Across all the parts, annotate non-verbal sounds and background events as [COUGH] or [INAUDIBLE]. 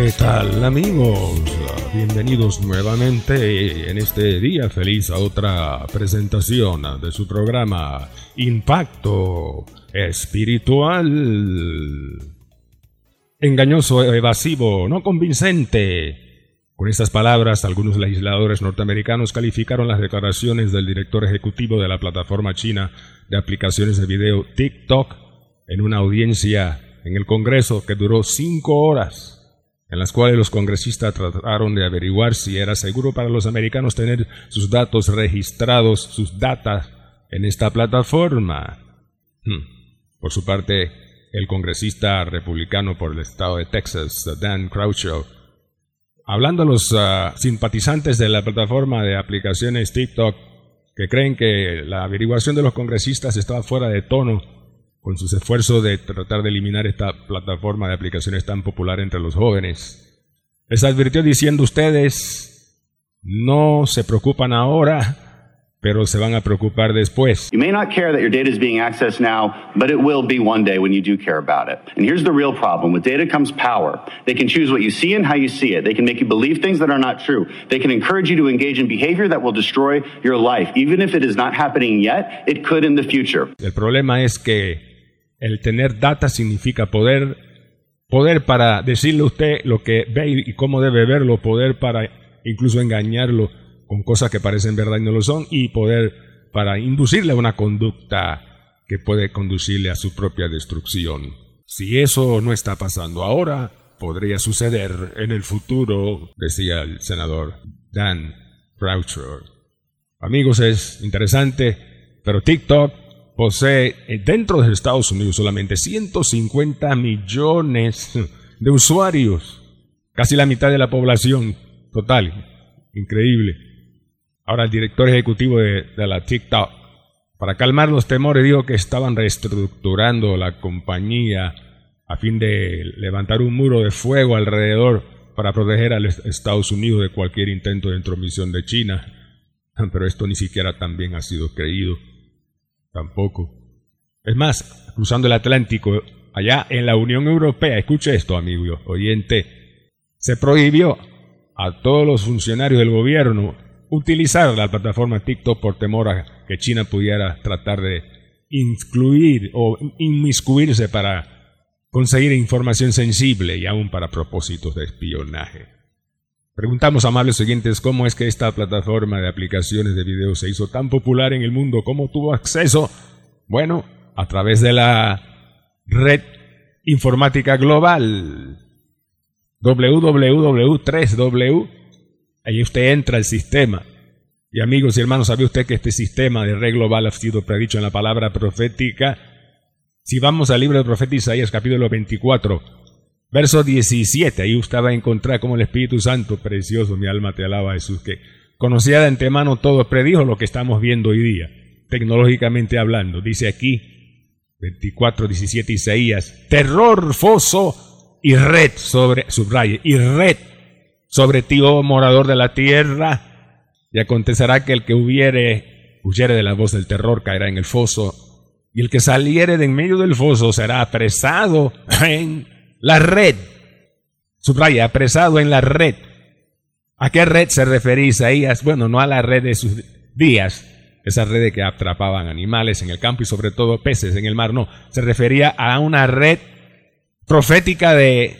¿Qué tal amigos? Bienvenidos nuevamente en este día feliz a otra presentación de su programa Impacto Espiritual. Engañoso, evasivo, no convincente. Con estas palabras, algunos legisladores norteamericanos calificaron las declaraciones del director ejecutivo de la plataforma china de aplicaciones de video TikTok en una audiencia en el Congreso que duró cinco horas en las cuales los congresistas trataron de averiguar si era seguro para los americanos tener sus datos registrados, sus datas, en esta plataforma. Hmm. Por su parte, el congresista republicano por el estado de Texas, Dan Croucho, hablando a los ah, simpatizantes de la plataforma de aplicaciones TikTok, que creen que la averiguación de los congresistas estaba fuera de tono con sus esfuerzos de tratar de eliminar esta plataforma de aplicaciones tan popular entre los jóvenes. Les advirtió diciendo ustedes, no se preocupan ahora, pero se van a preocupar después. You may not care that your data is being accessed now, but it will be one day when you do care about it. And here's the real problem. With data comes power. They can choose what you see and how you see it. They can make you believe things that are not true. They can encourage you to engage in behavior that will destroy your life. Even if it is not happening yet, it could in the future. El problema es que el tener data significa poder, poder para decirle a usted lo que ve y cómo debe verlo, poder para incluso engañarlo con cosas que parecen verdad y no lo son, y poder para inducirle a una conducta que puede conducirle a su propia destrucción. Si eso no está pasando ahora, podría suceder en el futuro, decía el senador Dan Croucher. Amigos, es interesante, pero TikTok posee eh, dentro de Estados Unidos solamente 150 millones de usuarios, casi la mitad de la población total. Increíble. Ahora el director ejecutivo de, la TikTok, para calmar los temores, dijo que estaban reestructurando la compañía a fin de levantar un muro de fuego alrededor para proteger a los Estados Unidos de cualquier intento de intromisión de China. [LAUGHS] Pero esto ni siquiera también ha sido creído. Tampoco. Es más, cruzando el Atlántico, allá en la Unión Europea, escuche esto, amigo oyente, se prohibió a todos los funcionarios del gobierno utilizar la plataforma TikTok por temor a que China pudiera tratar de incluir o inmiscuirse para conseguir información sensible y aún para propósitos de espionaje. Preguntamos, amables oyentes, cómo es que esta plataforma de aplicaciones de video se hizo tan popular en el mundo, cómo tuvo acceso. Bueno, a través de la red informática global www3w. Ahí usted entra al sistema. Y amigos y hermanos, ¿sabe usted que este sistema de red global ha sido predicho en la palabra profética? Si vamos al libro de profeta Isaías capítulo 24, Verso 17, ahí usted va a encontrar como el Espíritu Santo, precioso, mi alma te alaba Jesús, que conocía de antemano todo, predijo lo que estamos viendo hoy día, tecnológicamente hablando. Dice aquí, 24, 17 Isaías, terror, foso y red sobre, subraye, y red sobre ti, oh morador de la tierra, y acontecerá que el que hubiere, huyere de la voz del terror caerá en el foso, y el que saliere de en medio del foso será apresado en la red. Subraya, apresado en la red. ¿A qué red se refería Isaías? Bueno, no a la red de sus días, esa red que atrapaban animales en el campo y sobre todo peces en el mar, no. Se refería a una red profética de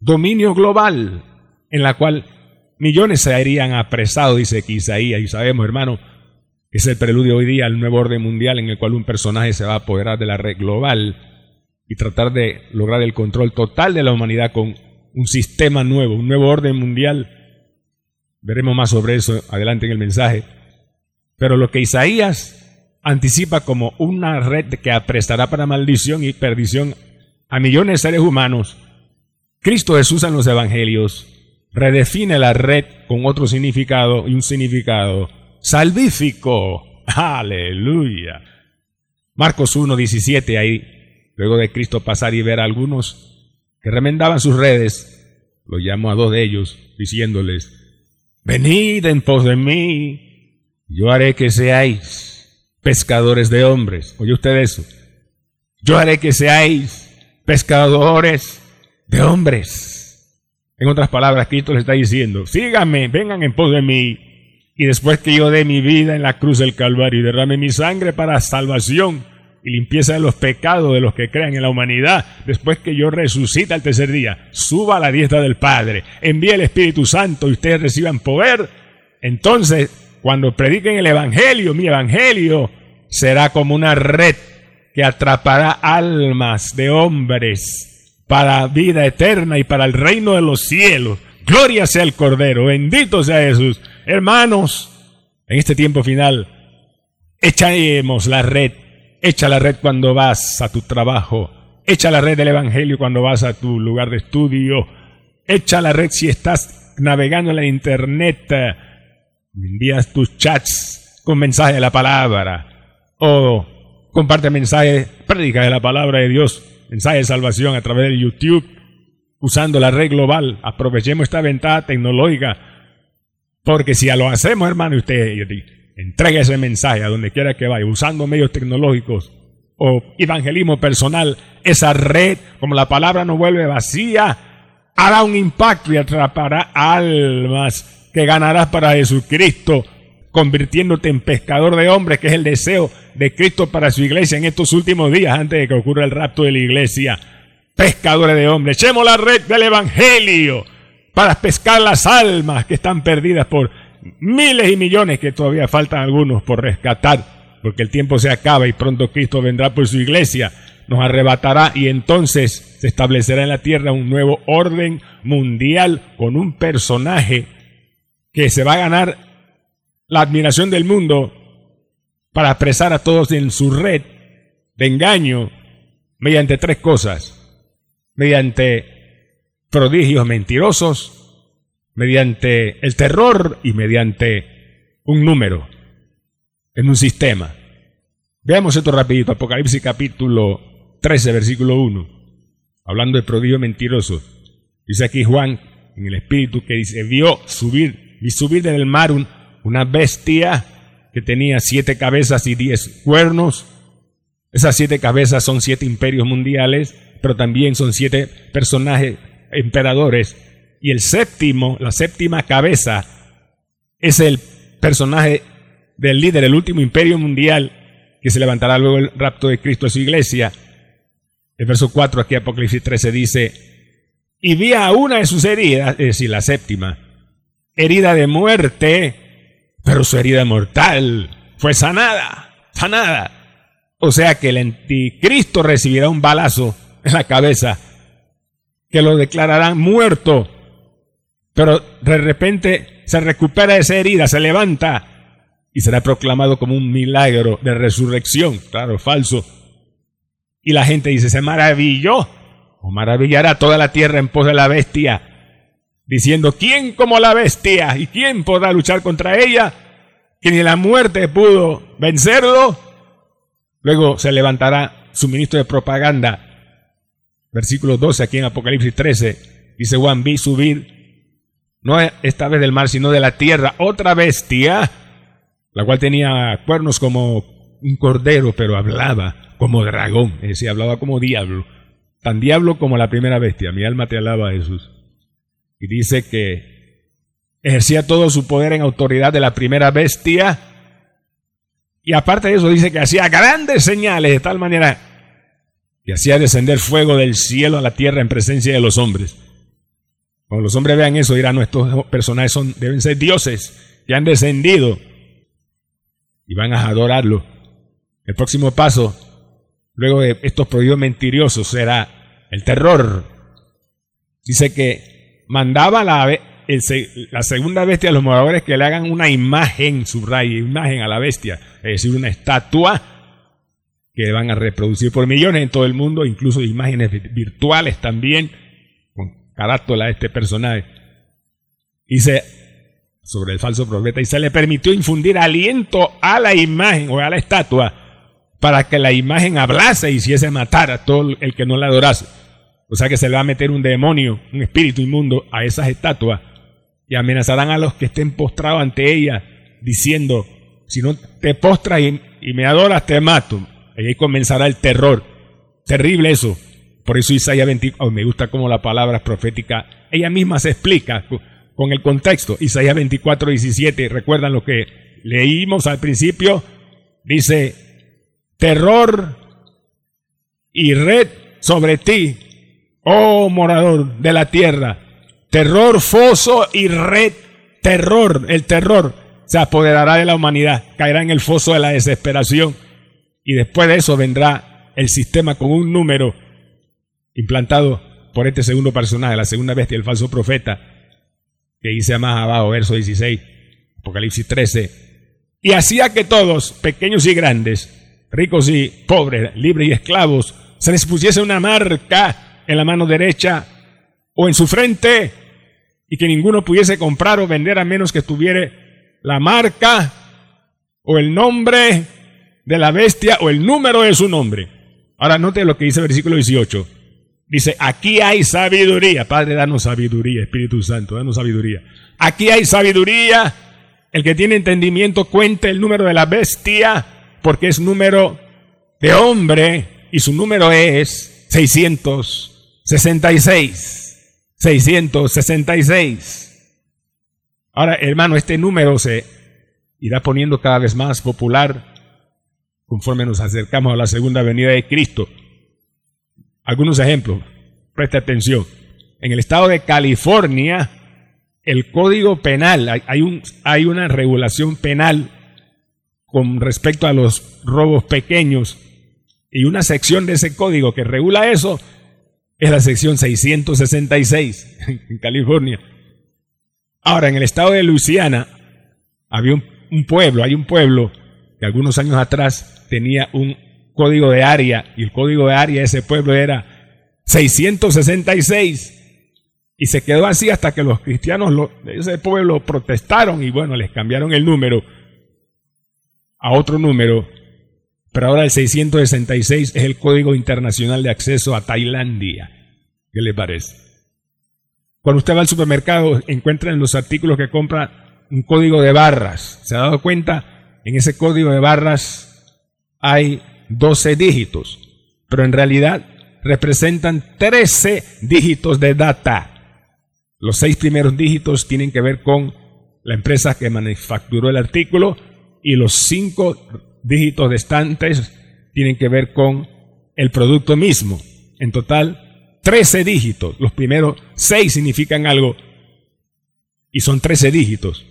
dominio global, en la cual millones se serían apresados, dice Isaías. Y sabemos, hermano, es el preludio hoy día al nuevo orden mundial en el cual un personaje se va a apoderar de la red global y tratar de lograr el control total de la humanidad con un sistema nuevo, un nuevo orden mundial. Veremos más sobre eso adelante en el mensaje. Pero lo que Isaías anticipa como una red que aprestará para maldición y perdición a millones de seres humanos, Cristo Jesús en los evangelios redefine la red con otro significado y un significado salvífico. Aleluya. Marcos 1, 17, ahí, luego de Cristo pasar y ver a algunos que remendaban sus redes, lo llamó a dos de ellos, diciéndoles, venid en pos de mí, yo haré que seáis pescadores de hombres. ¿Oye usted eso? Yo haré que seáis pescadores de hombres. En otras palabras, Cristo le está diciendo, síganme, vengan en pos de mí. Y después que yo dé mi vida en la cruz del Calvario y derrame mi sangre para salvación y limpieza de los pecados de los que crean en la humanidad, después que yo resucita el tercer día, suba a la diestra del Padre, envíe el Espíritu Santo y ustedes reciban poder, entonces cuando prediquen el Evangelio, mi Evangelio, será como una red que atrapará almas de hombres para vida eterna y para el reino de los cielos. Gloria sea el Cordero, bendito sea Jesús. Hermanos, en este tiempo final, echaremos la red, echa la red cuando vas a tu trabajo, echa la red del Evangelio cuando vas a tu lugar de estudio, echa la red si estás navegando en la internet, envías tus chats con mensaje de la palabra. O comparte mensajes, prédica de la palabra de Dios, mensaje de salvación a través de YouTube, usando la red global. Aprovechemos esta ventaja tecnológica, porque si ya lo hacemos, hermano, usted entrega ese mensaje a donde quiera que vaya, usando medios tecnológicos o evangelismo personal, esa red, como la palabra no vuelve vacía, hará un impacto y atrapará almas que ganarás para Jesucristo convirtiéndote en pescador de hombres, que es el deseo de Cristo para su iglesia en estos últimos días, antes de que ocurra el rapto de la iglesia. Pescadores de hombres, echemos la red del Evangelio para pescar las almas que están perdidas por miles y millones que todavía faltan algunos por rescatar, porque el tiempo se acaba y pronto Cristo vendrá por su iglesia, nos arrebatará y entonces se establecerá en la tierra un nuevo orden mundial con un personaje que se va a ganar la admiración del mundo para apresar a todos en su red de engaño mediante tres cosas. Mediante prodigios mentirosos, mediante el terror y mediante un número en un sistema. Veamos esto rapidito, Apocalipsis capítulo 13, versículo 1, hablando de prodigios mentirosos. Dice aquí Juan en el Espíritu que dice, vio subir, y subir del mar un una bestia que tenía siete cabezas y diez cuernos. Esas siete cabezas son siete imperios mundiales, pero también son siete personajes emperadores. Y el séptimo, la séptima cabeza, es el personaje del líder, el último imperio mundial, que se levantará luego el rapto de Cristo a su iglesia. El verso 4 aquí Apocalipsis 13 dice, y vi a una de sus heridas, es decir, la séptima, herida de muerte, pero su herida mortal fue sanada, sanada. O sea que el anticristo recibirá un balazo en la cabeza que lo declararán muerto, pero de repente se recupera esa herida, se levanta y será proclamado como un milagro de resurrección, claro, falso. Y la gente dice, se maravilló, o maravillará toda la tierra en pos de la bestia, diciendo, ¿quién como la bestia? ¿Y quién podrá luchar contra ella? Que ni la muerte pudo vencerlo. Luego se levantará su ministro de propaganda. Versículo 12 aquí en Apocalipsis 13. Dice Juan, vi subir, no esta vez del mar, sino de la tierra, otra bestia, la cual tenía cuernos como un cordero, pero hablaba como dragón, es decir, hablaba como diablo. Tan diablo como la primera bestia. Mi alma te alaba, Jesús. Y dice que ejercía todo su poder en autoridad de la primera bestia. Y aparte de eso dice que hacía grandes señales de tal manera que hacía descender fuego del cielo a la tierra en presencia de los hombres. Cuando los hombres vean eso dirán, nuestros personajes son, deben ser dioses que han descendido y van a adorarlo. El próximo paso, luego de estos prohibidos mentirosos, será el terror. Dice que mandaba la, la segunda bestia a los moradores que le hagan una imagen, subraya, imagen a la bestia, es decir, una estatua que van a reproducir por millones en todo el mundo, incluso imágenes virtuales también, carátula de este personaje. Dice sobre el falso profeta, y se le permitió infundir aliento a la imagen o a la estatua para que la imagen hablase y hiciese matar a todo el que no la adorase. O sea que se le va a meter un demonio, un espíritu inmundo a esas estatuas y amenazarán a los que estén postrados ante ella, diciendo, si no te postras y, me adoras, te mato. Y ahí comenzará el terror. Terrible eso. Por eso Isaías 24, me gusta como la palabra profética, ella misma se explica con el contexto. Isaías 24, 17, recuerdan lo que leímos al principio, dice, terror y red sobre ti, oh morador de la tierra, terror, foso y red, terror, el terror se apoderará de la humanidad, caerá en el foso de la desesperación. Y después de eso vendrá el sistema con un número implantado por este segundo personaje, la segunda bestia, el falso profeta, que dice más abajo, verso 16, Apocalipsis 13, y hacía que todos, pequeños y grandes, ricos y pobres, libres y esclavos, se les pusiese una marca en la mano derecha o en su frente, y que ninguno pudiese comprar o vender a menos que tuviera la marca o el nombre de la bestia o el número de su nombre. Ahora note lo que dice el versículo 18. Dice, aquí hay sabiduría. Padre, danos sabiduría. Espíritu Santo, danos sabiduría. Aquí hay sabiduría. El que tiene entendimiento cuente el número de la bestia porque es número de hombre y su número es 666. 666. Ahora, hermano, este número se irá poniendo cada vez más popular conforme nos acercamos a la segunda venida de Cristo. Algunos ejemplos, preste atención. En el estado de California, el código penal, hay, un, hay una regulación penal con respecto a los robos pequeños y una sección de ese código que regula eso es la sección 666 [LAUGHS] en California. Ahora, en el estado de Luisiana había un, pueblo, hay un pueblo que algunos años atrás tenía un código de área y el código de área de ese pueblo era 666 y se quedó así hasta que los cristianos de ese pueblo protestaron y bueno, les cambiaron el número a otro número, pero ahora el 666 es el código internacional de acceso a Tailandia. ¿Qué le parece? Cuando usted va al supermercado, encuentra en los artículos que compra un código de barras. ¿Se ha dado cuenta? En ese código de barras hay 12 dígitos, pero en realidad representan 13 dígitos de data. Los seis primeros dígitos tienen que ver con la empresa que manufacturó el artículo y los cinco dígitos restantes tienen que ver con el producto mismo. En total, 13 dígitos. Los primeros 6 significan algo y son 13 dígitos.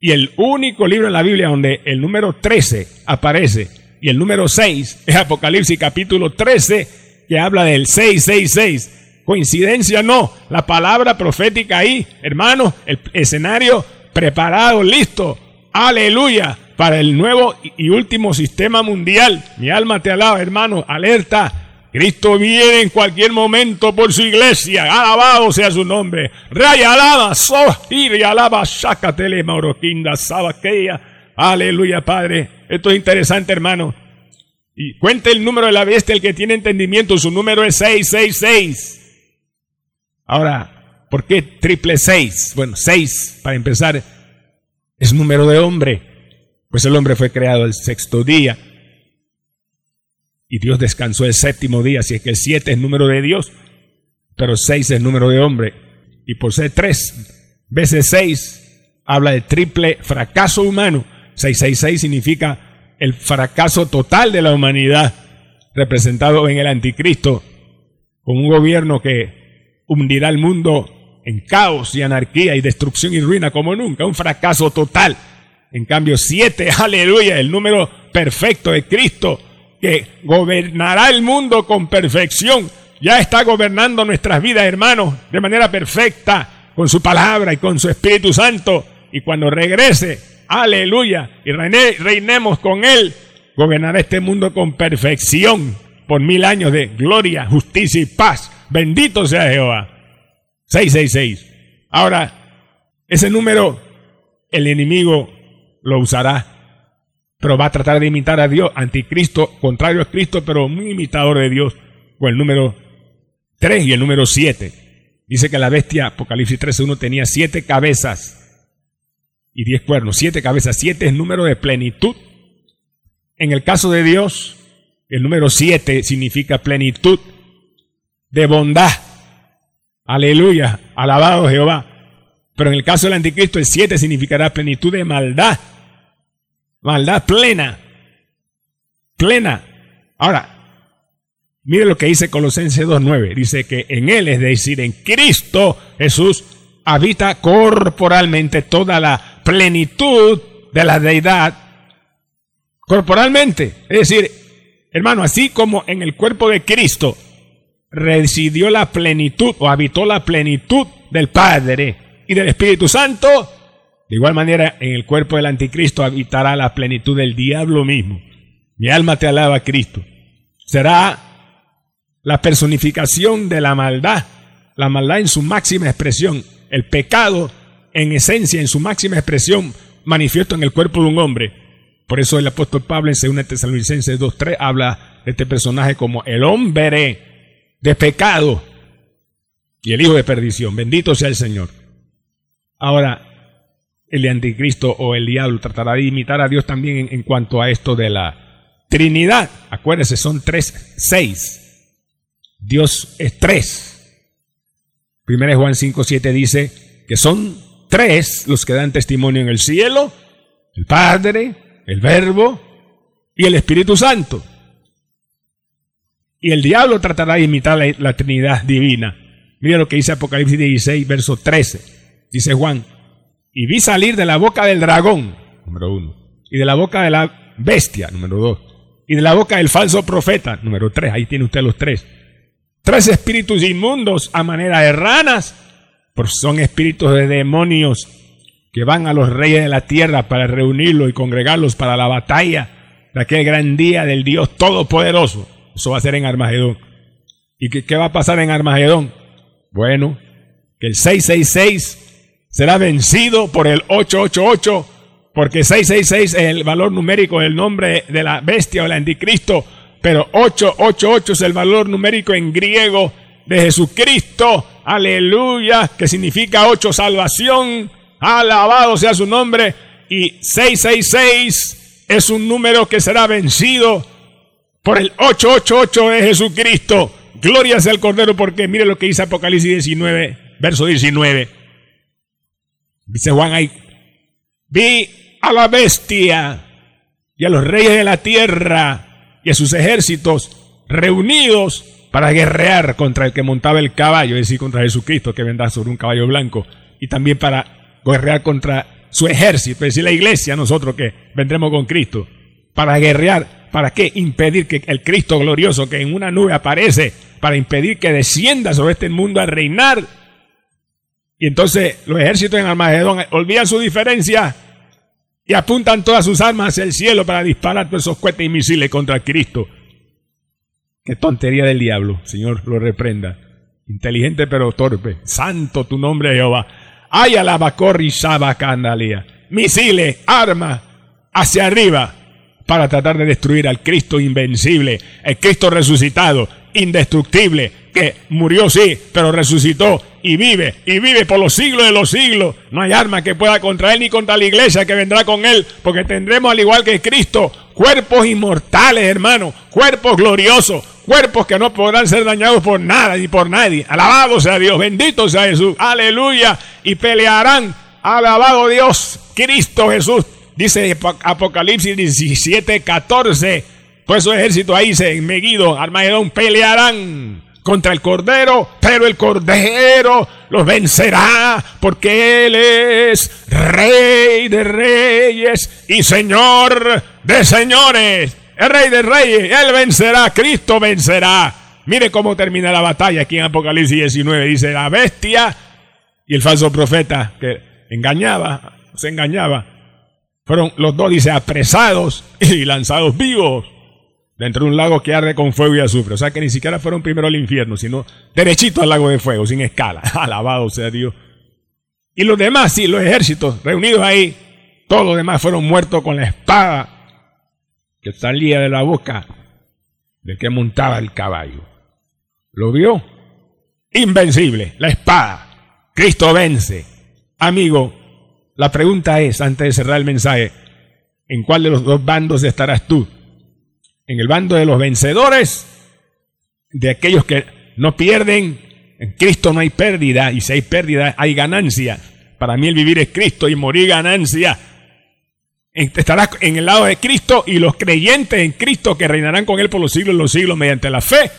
Y el único libro en la Biblia donde el número 13 aparece y el número 6 es Apocalipsis capítulo 13 que habla del 666. Coincidencia no, la palabra profética ahí, hermano, el escenario preparado, listo. Aleluya para el nuevo y último sistema mundial. Mi alma te alaba, hermano, alerta Cristo viene en cualquier momento por su iglesia. Alabado sea su nombre. Raya alaba, y alaba, sacatele maoroquinda, sabaqueya. Aleluya, Padre. Esto es interesante, hermano. Y cuente el número de la bestia, el que tiene entendimiento. Su número es 666. Ahora, ¿por qué triple 6? Bueno, 6, para empezar, es número de hombre. Pues el hombre fue creado el sexto día. Y Dios descansó el séptimo día, si es que el siete es número de Dios, pero seis es número de hombre. Y por ser tres veces seis, habla de triple fracaso humano. 666 significa el fracaso total de la humanidad, representado en el anticristo, con un gobierno que hundirá el mundo en caos y anarquía y destrucción y ruina como nunca, un fracaso total. En cambio, siete, [LAUGHS] aleluya, el número perfecto de Cristo, que gobernará el mundo con perfección. Ya está gobernando nuestras vidas, hermanos, de manera perfecta, con su palabra y con su Espíritu Santo. Y cuando regrese, aleluya, y reinemos con Él, gobernará este mundo con perfección por mil años de gloria, justicia y paz. Bendito sea Jehová. 666. Ahora, Ese número el enemigo lo usará, pero va a tratar de imitar a Dios, anticristo, contrario a Cristo, pero muy imitador de Dios, con el número 3 y el número 7. Dice que la bestia, Apocalipsis 13.1, tenía siete cabezas y diez cuernos, siete cabezas, siete es número de plenitud. En el caso de Dios, el número siete significa plenitud de bondad. Aleluya, alabado Jehová. Pero en el caso del anticristo, el siete significará plenitud de maldad. Maldad plena. Plena. Ahora, mire lo que dice Colosenses 2.9. Dice que en Él, es decir, en Cristo Jesús, habita corporalmente toda la plenitud de la deidad. Corporalmente. Es decir, hermano, así como en el cuerpo de Cristo residió la plenitud o habitó la plenitud del Padre y del Espíritu Santo, de igual manera en el cuerpo del anticristo habitará la plenitud del diablo mismo. Mi alma te alaba, Cristo. Será la personificación de la maldad, la maldad en su máxima expresión, el pecado en esencia, en su máxima expresión, manifiesto en el cuerpo de un hombre. Por eso el apóstol Pablo en 2 Tesalonicenses 2.3 habla de este personaje como el hombre de pecado y el hijo de perdición. Bendito sea el Señor. Ahora, el anticristo o el diablo tratará de imitar a Dios también en, cuanto a esto de la Trinidad. Acuérdense, son tres, seis. Dios es tres. Primera Juan 5, 7 dice que son tres los que dan testimonio en el cielo, el Padre, el Verbo y el Espíritu Santo. Y el diablo tratará de imitar la, la Trinidad divina. Mira lo que dice Apocalipsis 16, verso 13. Dice Juan, y vi salir de la boca del dragón, número uno, y de la boca de la bestia, número dos, y de la boca del falso profeta, número tres, ahí tiene usted los tres Tres espíritus inmundos a manera de ranas, son espíritus de demonios que van a los reyes de la tierra para reunirlos y congregarlos para la batalla de aquel gran día del Dios Todopoderoso. Eso va a ser en Armagedón. ¿Y qué, qué va a pasar en Armagedón? Bueno, que el 666 será vencido por el 888, porque 666 es el valor numérico del nombre de la bestia o el anticristo pero 888 es el valor numérico en griego de Jesucristo, aleluya, que significa 8 salvación, alabado sea su nombre, y 666 es un número que será vencido por el 888 de Jesucristo. Gloria sea el Cordero, porque mire lo que dice Apocalipsis 19, verso 19. Dice Juan ahí, vi a la bestia y a los reyes de la tierra y a sus ejércitos reunidos para guerrear contra el que montaba el caballo, es decir, contra Jesucristo que vendrá sobre un caballo blanco, y también para guerrear contra su ejército, es decir, la iglesia, nosotros que vendremos con Cristo, para guerrear, ¿para qué? Impedir que el Cristo glorioso que en una nube aparece, para impedir que descienda sobre este mundo a reinar. Y entonces los ejércitos en Armagedón olvidan su diferencia y apuntan todas sus armas hacia el cielo para disparar todos esos cohetes y misiles contra Cristo. Qué tontería del diablo, Señor, lo reprenda. Inteligente pero torpe. Santo tu nombre, Jehová. Ay, alabacorri, candalia. Misiles, armas, hacia arriba, para tratar de destruir al Cristo invencible, el Cristo resucitado, indestructible, que murió sí, pero resucitó y vive, y vive por los siglos de los siglos. No hay arma que pueda contra él ni contra la iglesia que vendrá con él, porque tendremos al igual que Cristo cuerpos inmortales, hermano, cuerpos gloriosos, cuerpos que no podrán ser dañados por nada ni por nadie. Alabado sea Dios, bendito sea Jesús, aleluya, y pelearán, alabado Dios, Cristo Jesús. Dice Apocalipsis 17, 14, pues esos ejércitos ahí se en Meguido, Armagedón, pelearán contra el Cordero, pero el Cordero los vencerá porque Él es Rey de Reyes y Señor de Señores. El Rey de Reyes, Él vencerá, Cristo vencerá. Mire cómo termina la batalla aquí en Apocalipsis 19. Dice la bestia y el falso profeta que engañaba, se engañaba. Fueron los dos, dice, apresados [LAUGHS] y lanzados vivos dentro de un lago que arde con fuego y azufre. O sea que ni siquiera fueron primero al infierno, sino derechito al lago de fuego, sin escala. [LAUGHS] Alabado sea Dios. Y los demás, sí, los ejércitos reunidos ahí, todos los demás fueron muertos con la espada que salía de la boca de que montaba el caballo. ¿Lo vio? Invencible, la espada. Cristo vence. Amigo, la pregunta es, antes de cerrar el mensaje, ¿en cuál de los dos bandos estarás tú? ¿En el bando de los vencedores? ¿De aquellos que no pierden? En Cristo no hay pérdida y si hay pérdida hay ganancia. Para mí el vivir es Cristo y morir ganancia. Estarás en el lado de Cristo y los creyentes en Cristo que reinarán con Él por los siglos y los siglos mediante la fe.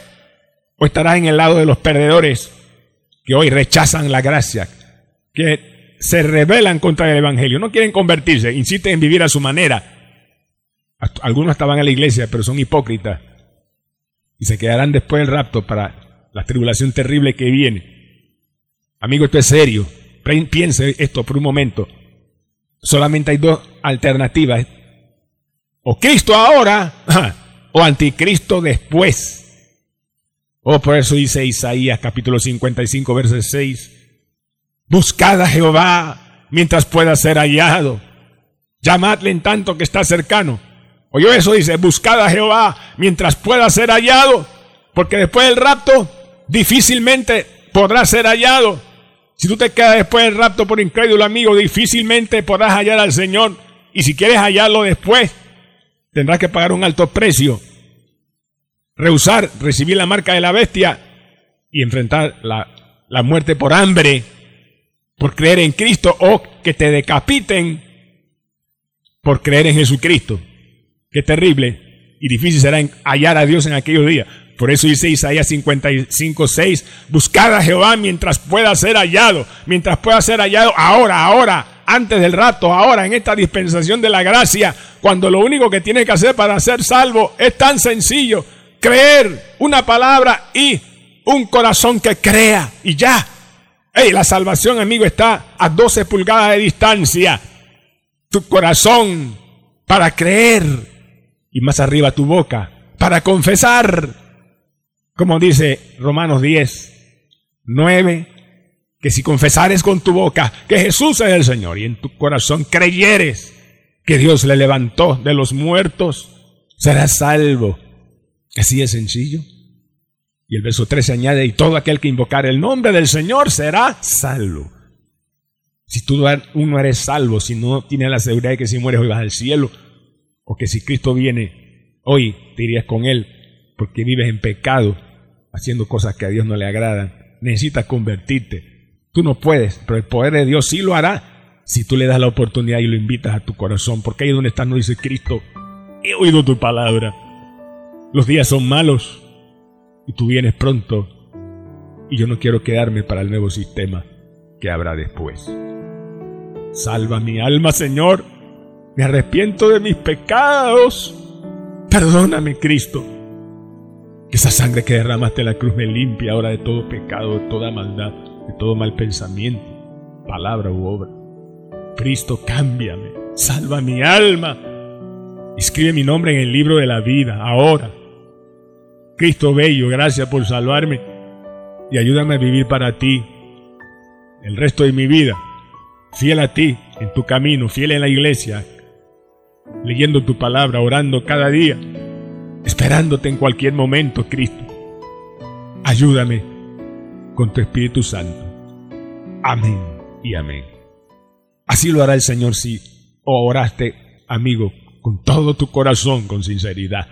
O estarás en el lado de los perdedores que hoy rechazan la gracia, que se rebelan contra el Evangelio, no quieren convertirse, insisten en vivir a su manera. Algunos estaban en la iglesia, pero son hipócritas y se quedarán después del rapto para la tribulación terrible que viene. Amigo, esto es serio. Piense esto por un momento solamente hay dos alternativas. O Cristo ahora o anticristo después. Oh, por eso dice Isaías capítulo 55, verso 6. Buscad a Jehová mientras pueda ser hallado. Llamadle en tanto que está cercano. Oye eso, dice, buscad a Jehová mientras pueda ser hallado. Porque después del rapto difícilmente podrá ser hallado. Si tú te quedas después del rapto por incrédulo, amigo, difícilmente podrás hallar al Señor. Y si quieres hallarlo después, tendrás que pagar un alto precio. Rehusar, recibir la marca de la bestia y enfrentar la, muerte por hambre, por creer en Cristo o que te decapiten por creer en Jesucristo. Qué terrible y difícil será hallar a Dios en aquellos días. Por eso dice Isaías 55, 6, buscad a Jehová mientras pueda ser hallado, mientras pueda ser hallado ahora, ahora, antes del rato, ahora, en esta dispensación de la gracia, cuando lo único que tiene que hacer para ser salvo es tan sencillo, creer una palabra y un corazón que crea y ya. Hey, la salvación, amigo, está a 12 pulgadas de distancia. Tu corazón para creer y más arriba tu boca para confesar como dice Romanos 10, 9, que si confesares con tu boca que Jesús es el Señor y en tu corazón creyeres que Dios le levantó de los muertos, serás salvo. Así es sencillo. Y el verso 13 añade, y todo aquel que invocar el nombre del Señor será salvo. Si tú no eres salvo, si no tienes la seguridad de que si mueres hoy vas al cielo, o que si Cristo viene hoy te irías con Él, porque vives en pecado, haciendo cosas que a Dios no le agradan. Necesitas convertirte. Tú no puedes, pero el poder de Dios sí lo hará si tú le das la oportunidad y lo invitas a tu corazón. Porque ahí donde estás no dice Cristo, he oído tu palabra. Los días son malos y tú vienes pronto y yo no quiero quedarme para el nuevo sistema que habrá después. Salva mi alma, Señor. Me arrepiento de mis pecados. Perdóname, Cristo. Que esa sangre que derramaste en la cruz me limpia ahora de todo pecado, de toda maldad, de todo mal pensamiento, palabra u obra. Cristo, cámbiame, salva mi alma. Escribe mi nombre en el libro de la vida, ahora. Cristo bello, gracias por salvarme y ayúdame a vivir para ti el resto de mi vida, fiel a ti en tu camino, fiel en la iglesia, leyendo tu palabra, orando cada día esperándote en cualquier momento, Cristo. Ayúdame con tu Espíritu Santo. Amén y amén. Así lo hará el Señor si oraste, amigo, con todo tu corazón, con sinceridad.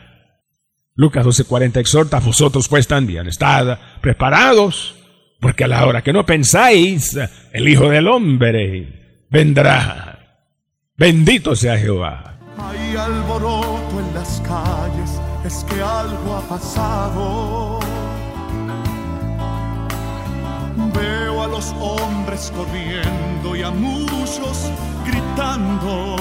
Lucas 12:40 exhorta a vosotros pues también, estad preparados, porque a la hora que no pensáis, el Hijo del Hombre vendrá. Bendito sea Jehová. Hay alboroto en las calles es que algo ha pasado. Veo a los hombres corriendo y a muchos gritando.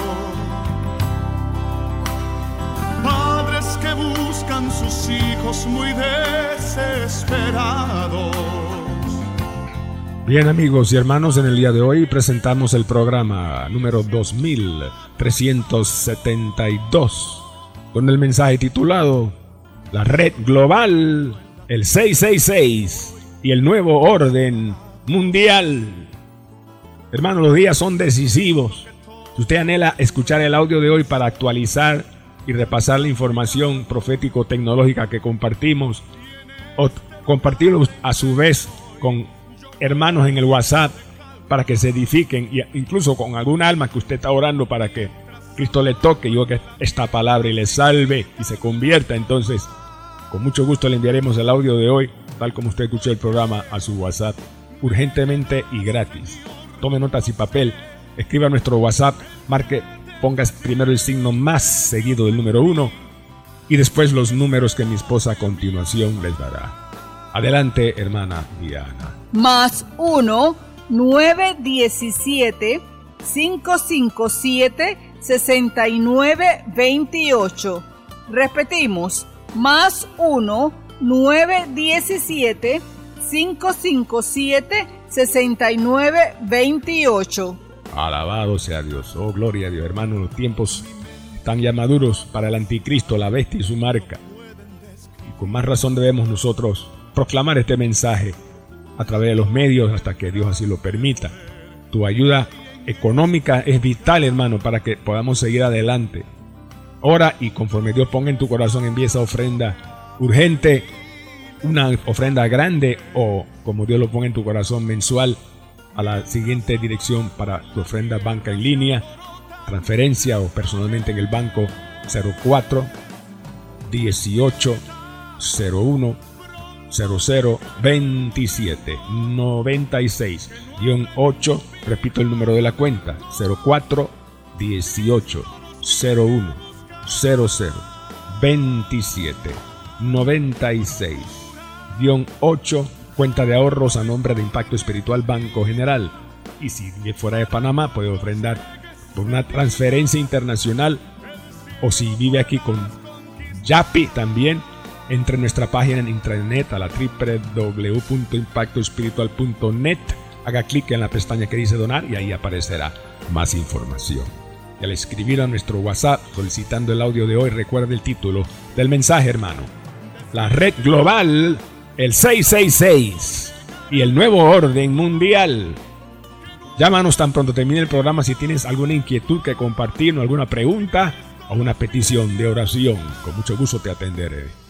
Padres que buscan sus hijos muy desesperados. Bien amigos y hermanos, en el día de hoy presentamos el programa número 2372 con el mensaje titulado La red global, el 666 y el nuevo orden mundial. Hermano, los días son decisivos. Si usted anhela escuchar el audio de hoy para actualizar y repasar la información profético-tecnológica que compartimos, o compartirlo a su vez con hermanos en el WhatsApp para que se edifiquen, incluso con algún alma que usted está orando para que Cristo le toque y que esta palabra y le salve y se convierta, entonces con mucho gusto le enviaremos el audio de hoy, tal como usted escuchó el programa, a su WhatsApp, urgentemente y gratis. Tome notas y papel, escriba nuestro WhatsApp, marque, ponga primero el signo más seguido del número uno y después los números que mi esposa a continuación les dará. Adelante, hermana Diana. Más uno, nueve, diecisiete, cinco, cinco, siete, sesenta y nueve, veintiocho. Repetimos, más 1 917 557 6928. Alabado sea Dios. Oh, gloria a Dios, hermano. Los tiempos están ya maduros para el anticristo, la bestia y su marca. Y con más razón debemos nosotros proclamar este mensaje a través de los medios hasta que Dios así lo permita. Tu ayuda económica es vital, hermano, para que podamos seguir adelante. Ora y conforme Dios ponga en tu corazón, envía esa ofrenda urgente, una ofrenda grande o como Dios lo ponga en tu corazón mensual a la siguiente dirección para tu ofrenda banca en línea, transferencia o personalmente en el banco 04 18 01 00 27 96 8 repito el número de la cuenta 04 18 01 00 27 96 8 cuenta de ahorros a nombre de Impacto Espiritual Banco General. Y si fuera de Panamá puede ofrendar por una transferencia internacional. O si vive aquí con Yapi también entre nuestra página en intranet a la www.impactoespiritual.net haga clic en la pestaña que dice donar y ahí aparecerá más información y al escribir a nuestro WhatsApp solicitando el audio de hoy, recuerde el título del mensaje, hermano. La red global, el 666 y el nuevo orden mundial. Llámanos tan pronto termine el programa si tienes alguna inquietud que compartir, alguna pregunta o una petición de oración. Con mucho gusto te atenderé.